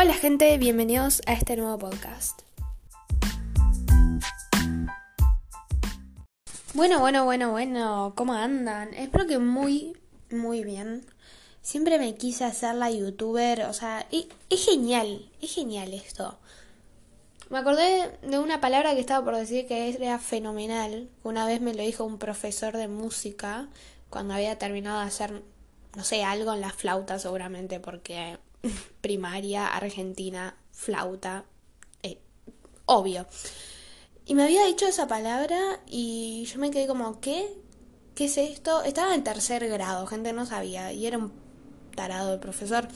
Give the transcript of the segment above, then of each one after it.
Hola gente, bienvenidos a este nuevo podcast. Bueno, bueno, bueno, bueno, ¿cómo andan? Espero que muy, muy bien. Siempre me quise hacer la youtuber, o sea, es genial, es genial esto. Me acordé de una palabra que estaba por decir que era fenomenal. Una vez me lo dijo un profesor de música cuando había terminado de hacer, no sé, algo en la flauta seguramente, porque primaria, argentina, flauta, eh, obvio. Y me había dicho esa palabra y yo me quedé como, ¿qué? ¿Qué es esto? Estaba en tercer grado, gente no sabía, y era un tarado el profesor.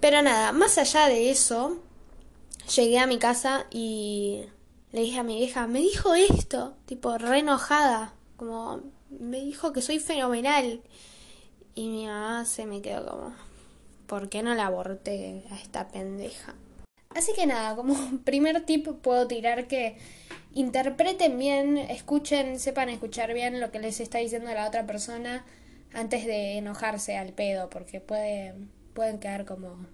Pero nada, más allá de eso, llegué a mi casa y le dije a mi vieja, me dijo esto, tipo re enojada, como me dijo que soy fenomenal. Y mi mamá se me quedó como, ¿por qué no la aborté a esta pendeja? Así que nada, como primer tip puedo tirar que interpreten bien, escuchen, sepan escuchar bien lo que les está diciendo la otra persona antes de enojarse al pedo, porque puede, pueden quedar como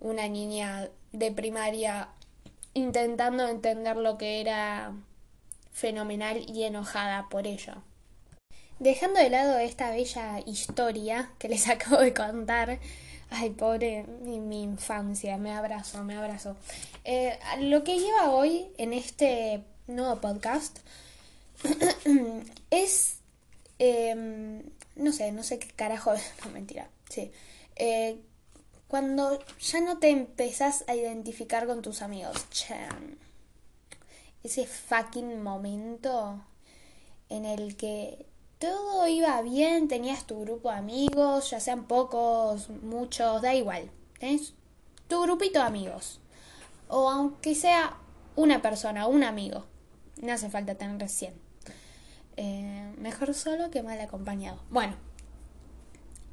una niña de primaria intentando entender lo que era fenomenal y enojada por ello. Dejando de lado esta bella historia que les acabo de contar, ay, pobre mi, infancia, me abrazo, me abrazo. Eh, lo que lleva hoy en este nuevo podcast es, em, no sé, no sé qué carajo, no mentira, sí. Eh, cuando ya no te empezás a identificar con tus amigos. Ese fucking momento en el que todo iba bien, tenías tu grupo de amigos, ya sean pocos, muchos, da igual. Tenés tu grupito de amigos. O aunque sea una persona, un amigo. No hace falta tener 100. Eh, mejor solo que mal acompañado. Bueno.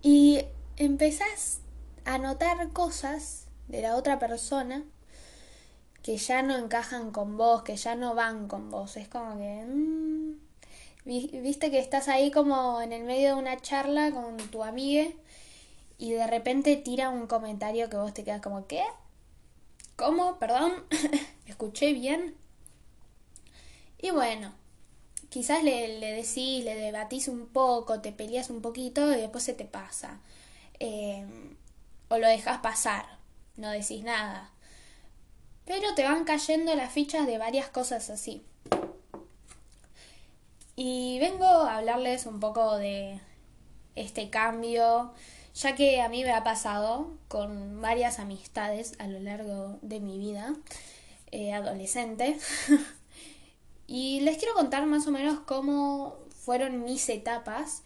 Y empezás anotar cosas de la otra persona que ya no encajan con vos, que ya no van con vos. Es como que... Mm, viste que estás ahí como en el medio de una charla con tu amiga y de repente tira un comentario que vos te quedas como, ¿qué? ¿Cómo? Perdón, ¿escuché bien? Y bueno, quizás le, le, decís, le debatís un poco, te peleas un poquito y después se te pasa. Eh, o lo dejas pasar, no decís nada. Pero te van cayendo las fichas de varias cosas así. Y vengo a hablarles un poco de este cambio, ya que a mí me ha pasado con varias amistades a lo largo de mi vida eh, adolescente. y les quiero contar más o menos cómo fueron mis etapas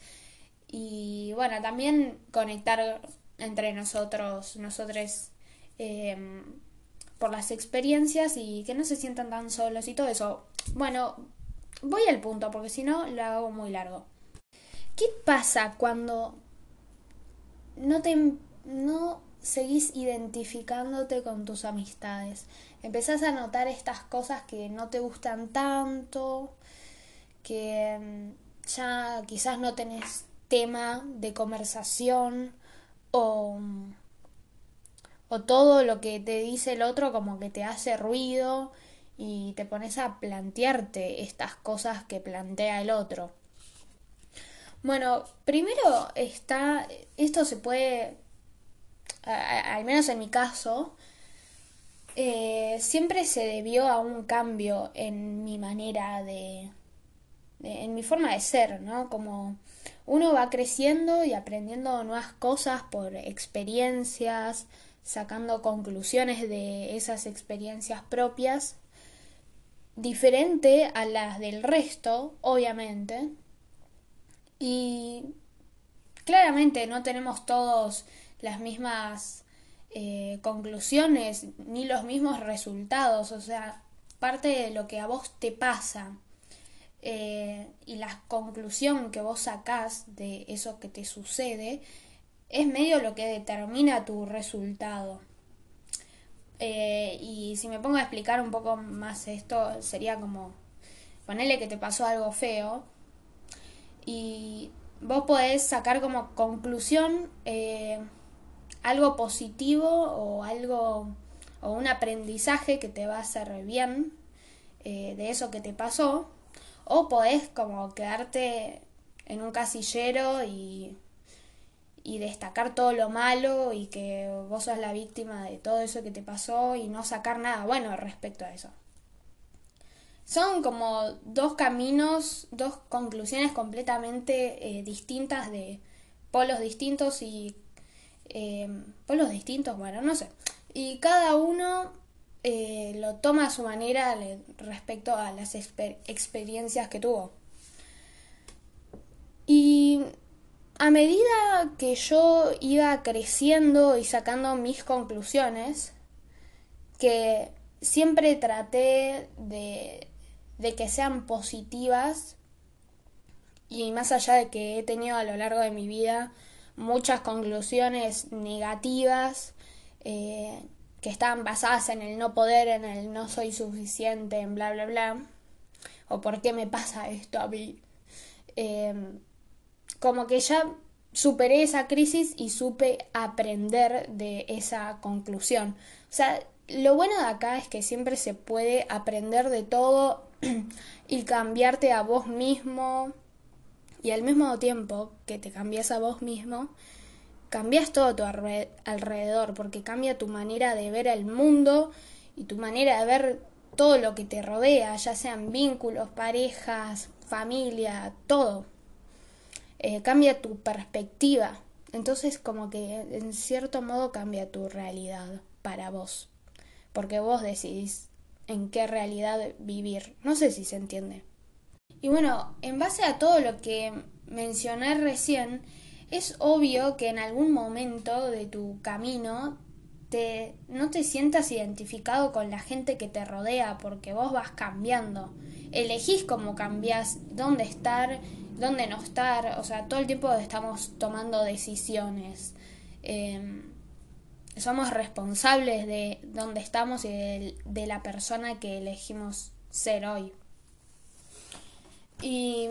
y bueno, también conectar entre nosotros, nosotros, em, por las experiencias y que no se sientan tan solos y todo eso. Bueno, voy al punto porque si no lo hago muy largo. ¿Qué pasa cuando no te no seguís identificándote con tus amistades? Empezás a notar estas cosas que no te gustan tanto, que em, ya quizás no tenés tema de conversación o, o todo lo que te dice el otro como que te hace ruido y te pones a plantearte estas cosas que plantea el otro. Bueno, primero está, esto se puede, al menos en mi caso, eh, siempre se debió a un cambio en mi manera de, en mi forma de ser, ¿no? Como uno va creciendo y aprendiendo nuevas cosas por experiencias, sacando conclusiones de esas experiencias propias, diferente a las del resto, obviamente. Y claramente no tenemos todos las mismas eh, conclusiones ni los mismos resultados, o sea, parte de lo que a vos te pasa eh, y la conclusión que vos sacás de eso que te sucede es medio lo que determina tu resultado. Eh, y si me pongo a explicar un poco más esto, sería como ponerle que te pasó algo feo y vos podés sacar como conclusión eh, algo positivo o algo o un aprendizaje que te va a hacer bien eh, de eso que te pasó o podés como quedarte en un casillero y, y destacar todo lo malo y que vos sos la víctima de todo eso que te pasó y no sacar nada bueno respecto a eso. Son como dos caminos, dos conclusiones completamente eh, distintas de polos distintos y eh, polos distintos, bueno, no sé. Y cada uno eh, lo toma a su manera respecto a las experiencias que tuvo. Y a medida que yo iba creciendo y sacando mis conclusiones, que siempre traté de, de que sean positivas, y más allá de que he tenido a lo largo de mi vida muchas conclusiones negativas, eh, que están basadas en el no poder, en el no soy suficiente, en bla, bla, bla, o por qué me pasa esto a mí. Em, como que ya superé esa crisis y supe aprender de esa conclusión. O sea, lo bueno de acá es que siempre se puede aprender de todo y cambiarte a vos mismo y al mismo tiempo que te cambias a vos mismo, cambias todo tu alrededor, porque cambia tu manera de ver el mundo y tu manera de ver todo lo que te rodea, ya sean vínculos, parejas, familia, todo. Eh, cambia tu perspectiva. Entonces como que en cierto modo cambia tu realidad para vos. Porque vos decidís en qué realidad vivir. No sé si se entiende. Y bueno, en base a todo lo que mencioné recién, es obvio que en algún momento de tu camino te, no te sientas identificado con la gente que te rodea porque vos vas cambiando. Elegís cómo cambias, dónde estar, dónde no estar. O sea, todo el tiempo estamos tomando decisiones. Em, somos responsables de dónde estamos y de, la persona que elegimos ser hoy. Y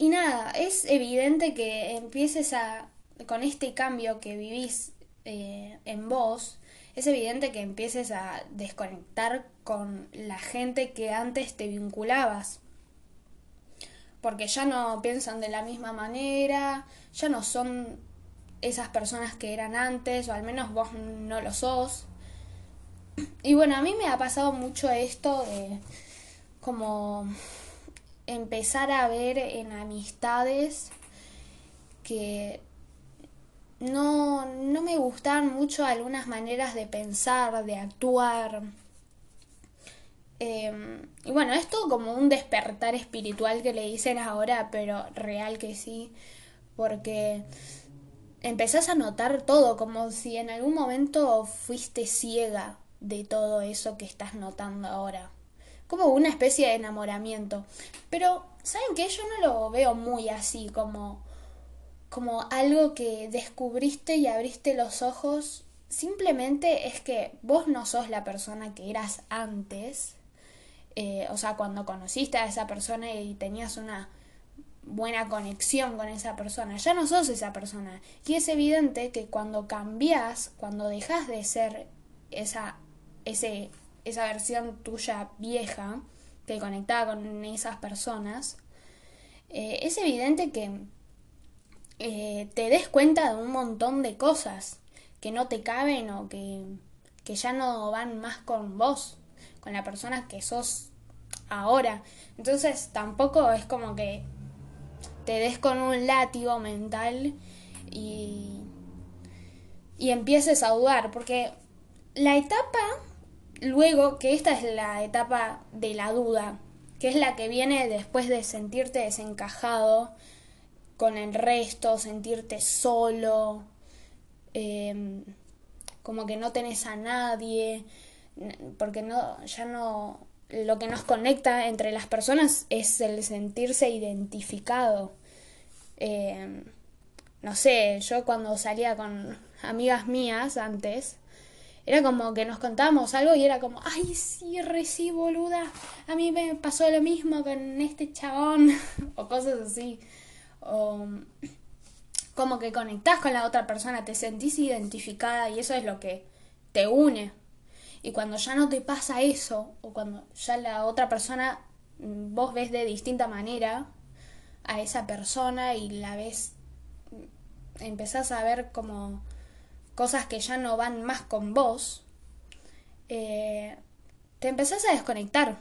y nada, es evidente que empieces a, con este cambio que vivís eh, en vos, es evidente que empieces a desconectar con la gente que antes te vinculabas. Porque ya no piensan de la misma manera, ya no son esas personas que eran antes, o al menos vos no lo sos. Y bueno, a mí me ha pasado mucho esto de como empezar a ver en amistades que no, no me gustan mucho algunas maneras de pensar, de actuar. Em, y bueno, esto como un despertar espiritual que le dicen ahora, pero real que sí, porque empezás a notar todo, como si en algún momento fuiste ciega de todo eso que estás notando ahora como una especie de enamoramiento. Pero, ¿saben qué? Yo no lo veo muy así, como, como algo que descubriste y abriste los ojos. Simplemente es que vos no sos la persona que eras antes. Eh, o sea, cuando conociste a esa persona y tenías una buena conexión con esa persona, ya no sos esa persona. Y es evidente que cuando cambias, cuando dejas de ser esa, ese esa versión tuya vieja que conectaba con esas personas, eh, es evidente que eh, te des cuenta de un montón de cosas que no te caben o que, que ya no van más con vos, con la persona que sos ahora. Entonces tampoco es como que te des con un látigo mental y, y empieces a dudar, porque la etapa Luego, que esta es la etapa de la duda, que es la que viene después de sentirte desencajado con el resto, sentirte solo, em, como que no tenés a nadie, porque no, ya no, lo que nos conecta entre las personas es el sentirse identificado. Em, no sé, yo cuando salía con amigas mías antes, era como que nos contábamos algo y era como, ay, sí, recibo boluda, a mí me pasó lo mismo con este chabón, o cosas así. O como que conectás con la otra persona, te sentís identificada y eso es lo que te une. Y cuando ya no te pasa eso, o cuando ya la otra persona mm, vos ves de distinta manera a esa persona y la ves, mm, empezás a ver como cosas que ya no van más con vos, eh, te empezás a desconectar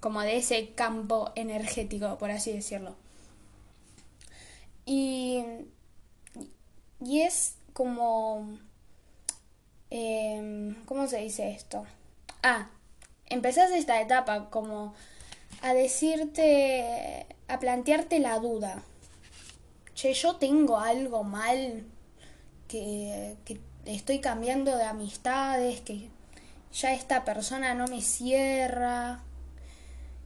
como de ese campo energético, por así decirlo. Y, y es como... Em, ¿Cómo se dice esto? Ah, empezás esta etapa como a decirte, a plantearte la duda. Che, yo tengo algo mal, que, que estoy cambiando de amistades, que ya esta persona no me cierra.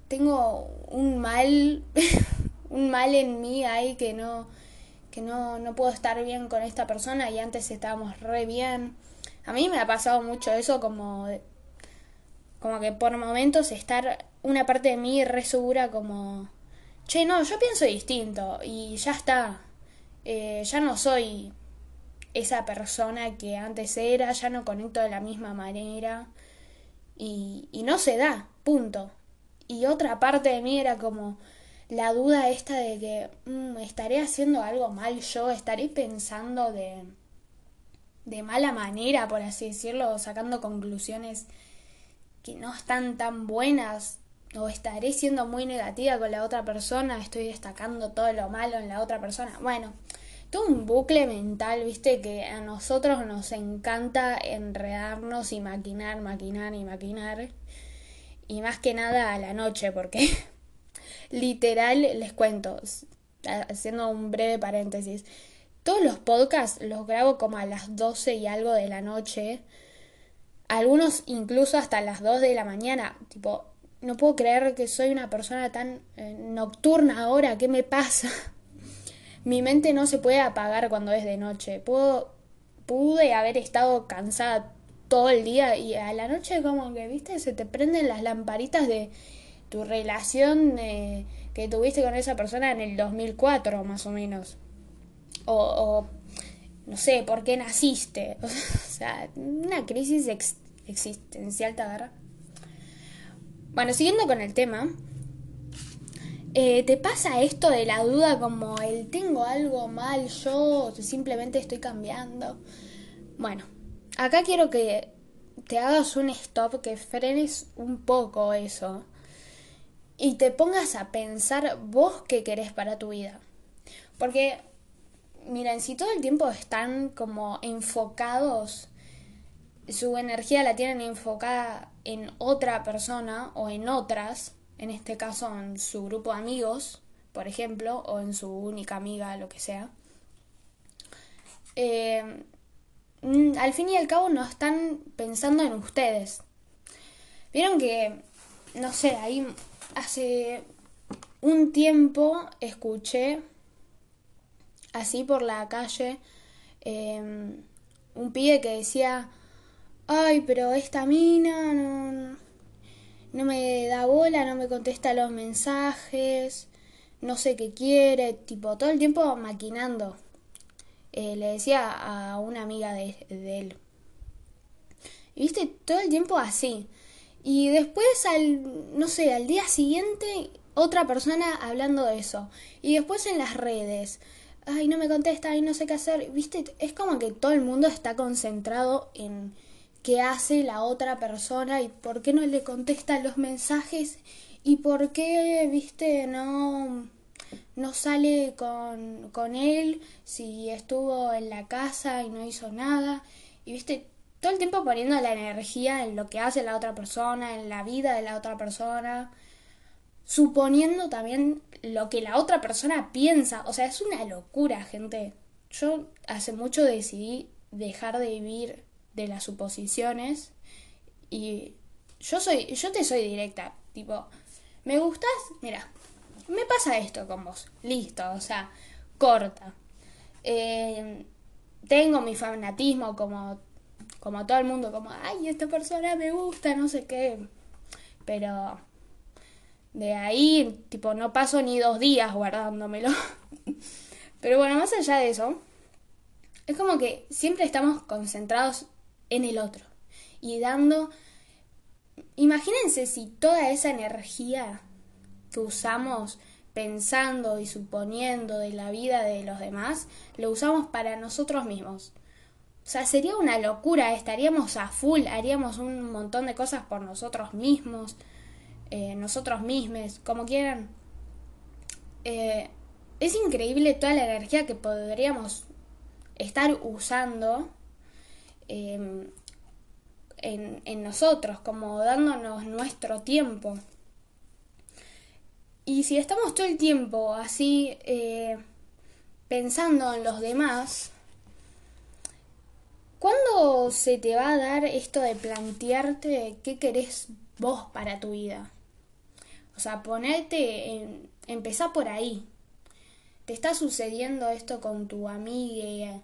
Tengo un mal, un mal en mí ahí que no, que no, no puedo estar bien con esta persona y antes estábamos re bien. A mí me ha pasado mucho eso como, como que por momentos estar una parte de mí re segura como, che, no, yo pienso distinto y ya está. Eh, ya no soy esa persona que antes era, ya no conecto de la misma manera y, y no se da, punto. Y otra parte de mí era como la duda esta de que mm, estaré haciendo algo mal yo, estaré pensando de, de mala manera, por así decirlo, sacando conclusiones que no están tan buenas, o estaré siendo muy negativa con la otra persona, estoy destacando todo lo malo en la otra persona. Bueno, todo un bucle mental, viste, que a nosotros nos encanta enredarnos y maquinar, maquinar y maquinar. Y más que nada a la noche, porque literal, les cuento, haciendo un breve paréntesis, todos los podcasts los grabo como a las 12 y algo de la noche, algunos incluso hasta las 2 de la mañana, tipo, no puedo creer que soy una persona tan eh, nocturna ahora, ¿qué me pasa? Mi mente no se puede apagar cuando es de noche. Puedo, pude haber estado cansada todo el día y a la noche como que, viste, se te prenden las lamparitas de tu relación eh, que tuviste con esa persona en el 2004 más o menos. O, no sé, por qué naciste. o sea, una crisis existencial, ¿te agarra? Bueno, siguiendo con el tema, eh, ¿Te pasa esto de la duda como el tengo algo mal yo simplemente estoy cambiando? Bueno, acá quiero que te hagas un stop, que frenes un poco eso y te pongas a pensar vos qué querés para tu vida. Porque, miren, si todo el tiempo están como enfocados, su energía la tienen enfocada en otra persona o en otras, en este caso en su grupo de amigos, por ejemplo, o en su única amiga, lo que sea, eh, mm, al fin y al cabo no están pensando en ustedes. Vieron que, no sé, ahí hace un tiempo escuché así por la calle eh, un pibe que decía, ay, pero esta mina no, no me da bola, no me contesta los mensajes, no sé qué quiere, tipo, todo el tiempo maquinando. Eh, le decía a una amiga de, él. Y viste, todo el tiempo así. Y después, al, no sé, al día siguiente, otra persona hablando de eso. Y después en las redes. Ay, no me contesta, ay, no sé qué hacer. Viste, es como que todo el mundo está concentrado en qué hace la otra persona y por qué no le contesta los mensajes y por qué, viste, no, no sale con, con él si estuvo en la casa y no hizo nada. Y, viste, todo el tiempo poniendo la energía en lo que hace la otra persona, en la vida de la otra persona, suponiendo también lo que la otra persona piensa. O sea, es una locura, gente. Yo hace mucho decidí dejar de vivir de las suposiciones y yo soy yo te soy directa, tipo, ¿me gustas? Mira, me pasa esto con vos. Listo, o sea, corta. Eh, tengo mi fanatismo como como todo el mundo como, "Ay, esta persona me gusta, no sé qué." Pero de ahí, tipo, no paso ni dos días guardándomelo. Pero bueno, más allá de eso, es como que siempre estamos concentrados en el otro y dando... Imagínense si toda esa energía que usamos pensando y suponiendo de la vida de los demás, lo usamos para nosotros mismos. O sea, sería una locura, estaríamos a full, haríamos un montón de cosas por nosotros mismos, eh, nosotros mismos, como quieran. Eh, es increíble toda la energía que podríamos estar usando em, en, en, nosotros, como dándonos nuestro tiempo. Y si estamos todo el tiempo así eh, pensando en los demás, ¿cuándo se te va a dar esto de plantearte qué querés vos para tu vida? O sea, ponerte en... empezar por ahí te está sucediendo esto con tu amiga,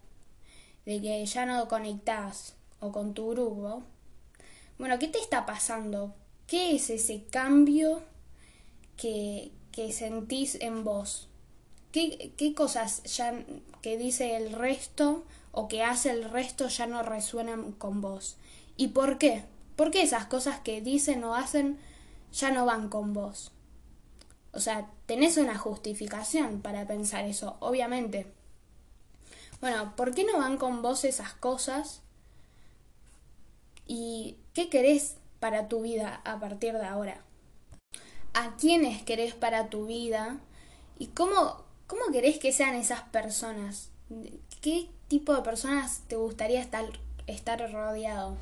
de que ya no conectás, o con tu grupo, bueno, ¿qué te está pasando? ¿Qué es ese cambio que, que sentís en vos? ¿Qué, ¿Qué cosas ya que dice el resto o que hace el resto ya no resuenan con vos? ¿Y por qué? ¿Por qué esas cosas que dicen o hacen ya no van con vos? O sea, tenés una justificación para pensar eso, obviamente. Bueno, ¿por qué no van con vos esas cosas? ¿Y qué querés para tu vida a partir de ahora? ¿A quiénes querés para tu vida? ¿Y cómo, cómo querés que sean esas personas? ¿Qué tipo de personas te gustaría estar, estar rodeado?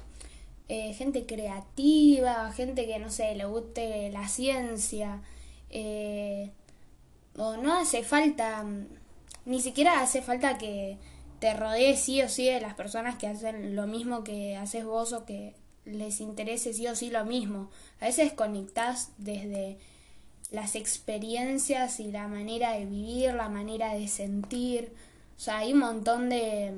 Eh, gente creativa, gente que, no sé, le guste la ciencia, eh, o no hace falta, ni siquiera hace falta que te rodees sí o sí de las personas que hacen lo mismo que haces vos o que les interese sí o sí lo mismo. A veces conectás desde las experiencias y la manera de vivir, la manera de sentir. O sea, hay un montón de,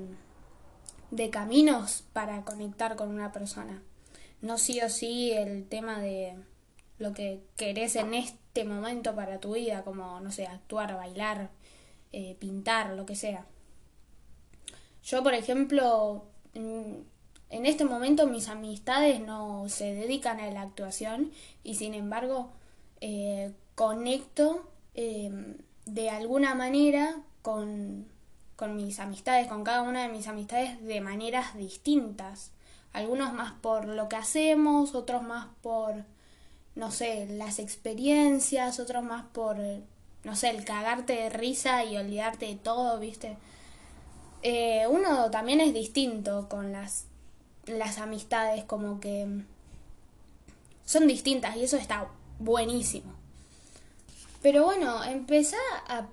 de caminos para conectar con una persona. No sí o sí el tema de lo que querés en este momento para tu vida, como, no sé, actuar, bailar, eh, pintar, lo que sea. Yo, por ejemplo, en, este momento mis amistades no se dedican a la actuación y sin embargo eh, conecto em, de alguna manera con, con mis amistades, con cada una de mis amistades de maneras distintas. Algunos más por lo que hacemos, otros más por no sé, las experiencias, otros más por, no sé, el cagarte de risa y olvidarte de todo, ¿viste? Eh, uno también es distinto con las, las amistades, como que son distintas y eso está buenísimo. Pero bueno, empezá a,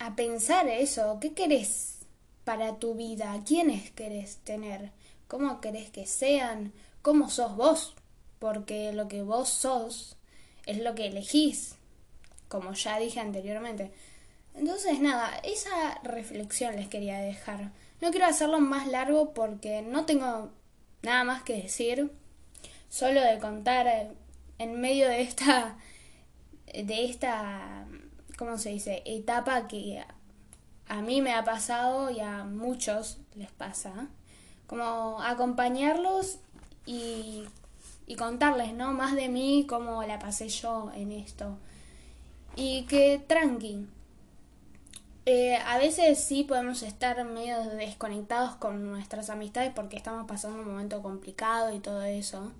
a pensar eso, ¿qué querés para tu vida? ¿Quiénes querés tener? ¿Cómo querés que sean? ¿Cómo sos vos? porque lo que vos sos es lo que elegís, como ya dije anteriormente. Entonces, nada, esa reflexión les quería dejar. No quiero hacerlo más largo porque no tengo nada más que decir, solo de contar en medio de esta de esta ¿cómo se dice? etapa que a mí me ha pasado y a muchos les pasa, como acompañarlos y y contarles, ¿no? Más de mí, cómo la pasé yo en esto. Y que tranqui. Eh, a veces sí podemos estar medio desconectados con nuestras amistades porque estamos pasando un momento complicado y todo eso.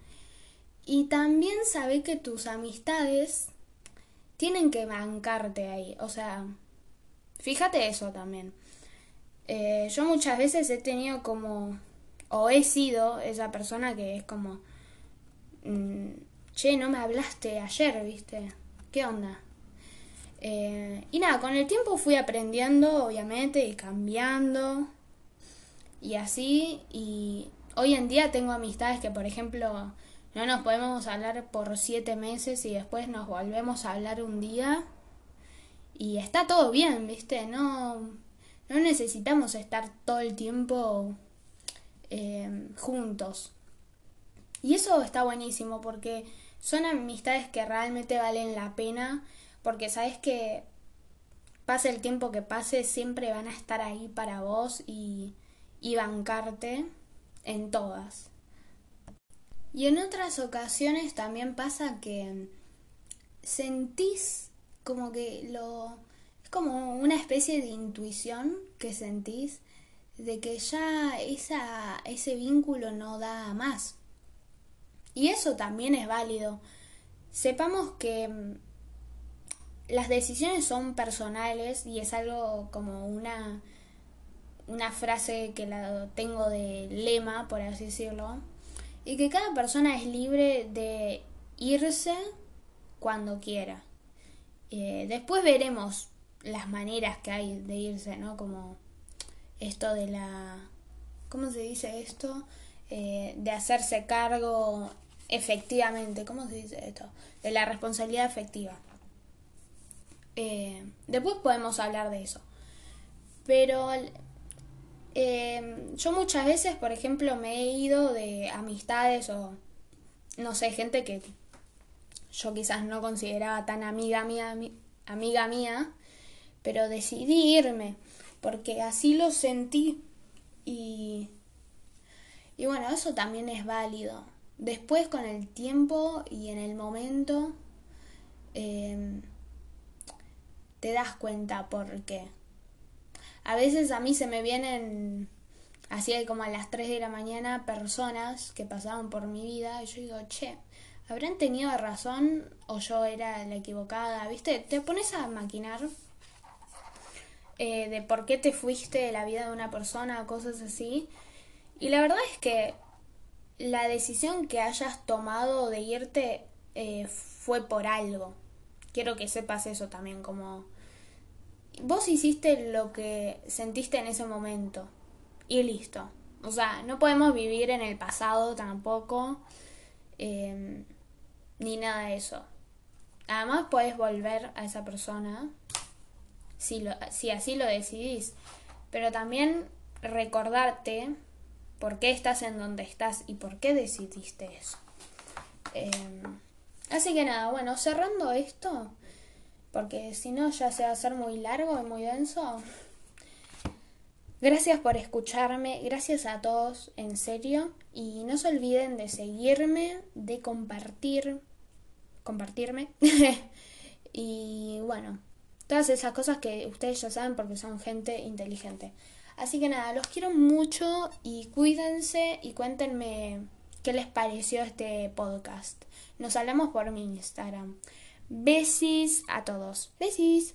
Y también sabe que tus amistades tienen que bancarte ahí. O sea, fíjate eso también. Eh, yo muchas veces he tenido como, o he sido esa persona que es como, Mm, che, no me hablaste ayer, viste, ¿qué onda? Eh, y nada, con el tiempo fui aprendiendo, obviamente, y cambiando, y así, y hoy en día tengo amistades que, por ejemplo, no nos podemos hablar por siete meses y después nos volvemos a hablar un día, y está todo bien, viste, no, no necesitamos estar todo el tiempo eh, juntos. Y eso está buenísimo porque son amistades que realmente valen la pena porque sabes que pase el tiempo que pase, siempre van a estar ahí para vos y, y bancarte en todas. Y en otras ocasiones también pasa que sentís como que lo... Es como una especie de intuición que sentís de que ya esa, ese vínculo no da más. Y eso también es válido. Sepamos que mm, las decisiones son personales y es algo como una, una frase que la tengo de lema, por así decirlo, y que cada persona es libre de irse cuando quiera. Eh, después veremos las maneras que hay de irse, ¿no? Como esto de la... ¿Cómo se dice esto? Eh, de hacerse cargo efectivamente, ¿cómo se dice esto? De la responsabilidad efectiva. Eh, después podemos hablar de eso. Pero yo muchas veces, por ejemplo, me he ido de amistades o, no sé, gente que yo quizás no consideraba tan amiga mía, amiga mía, pero decidí irme porque así lo sentí y y bueno, eso también es válido. Después con el tiempo y en el momento em, te das cuenta porque a veces a mí se me vienen así como a las 3 de la mañana personas que pasaban por mi vida y yo digo, che, ¿Habrán tenido razón o yo era la equivocada? ¿Viste? Te pones a maquinar eh, de por qué te fuiste de la vida de una persona cosas así. Y la verdad es que la decisión que hayas tomado de irte eh, fue por algo. Quiero que sepas eso también, como vos hiciste lo que sentiste en ese momento y listo. O sea, no podemos vivir en el pasado tampoco. Eh, ni nada de eso. Además puedes volver a esa persona si, lo, si así lo decidís. Pero también recordarte por qué estás en donde estás y por qué decidiste eso. Em, así que nada, bueno, cerrando esto, porque si no ya se va a hacer muy largo y muy denso. Gracias por escucharme, gracias a todos, en serio. Y no se olviden de seguirme, de compartir, compartirme. y bueno, todas esas cosas que ustedes ya saben porque son gente inteligente. Así que nada, los quiero mucho y cuídense y cuéntenme qué les pareció este podcast. Nos hablamos por mi Instagram. Besis a todos. Besis.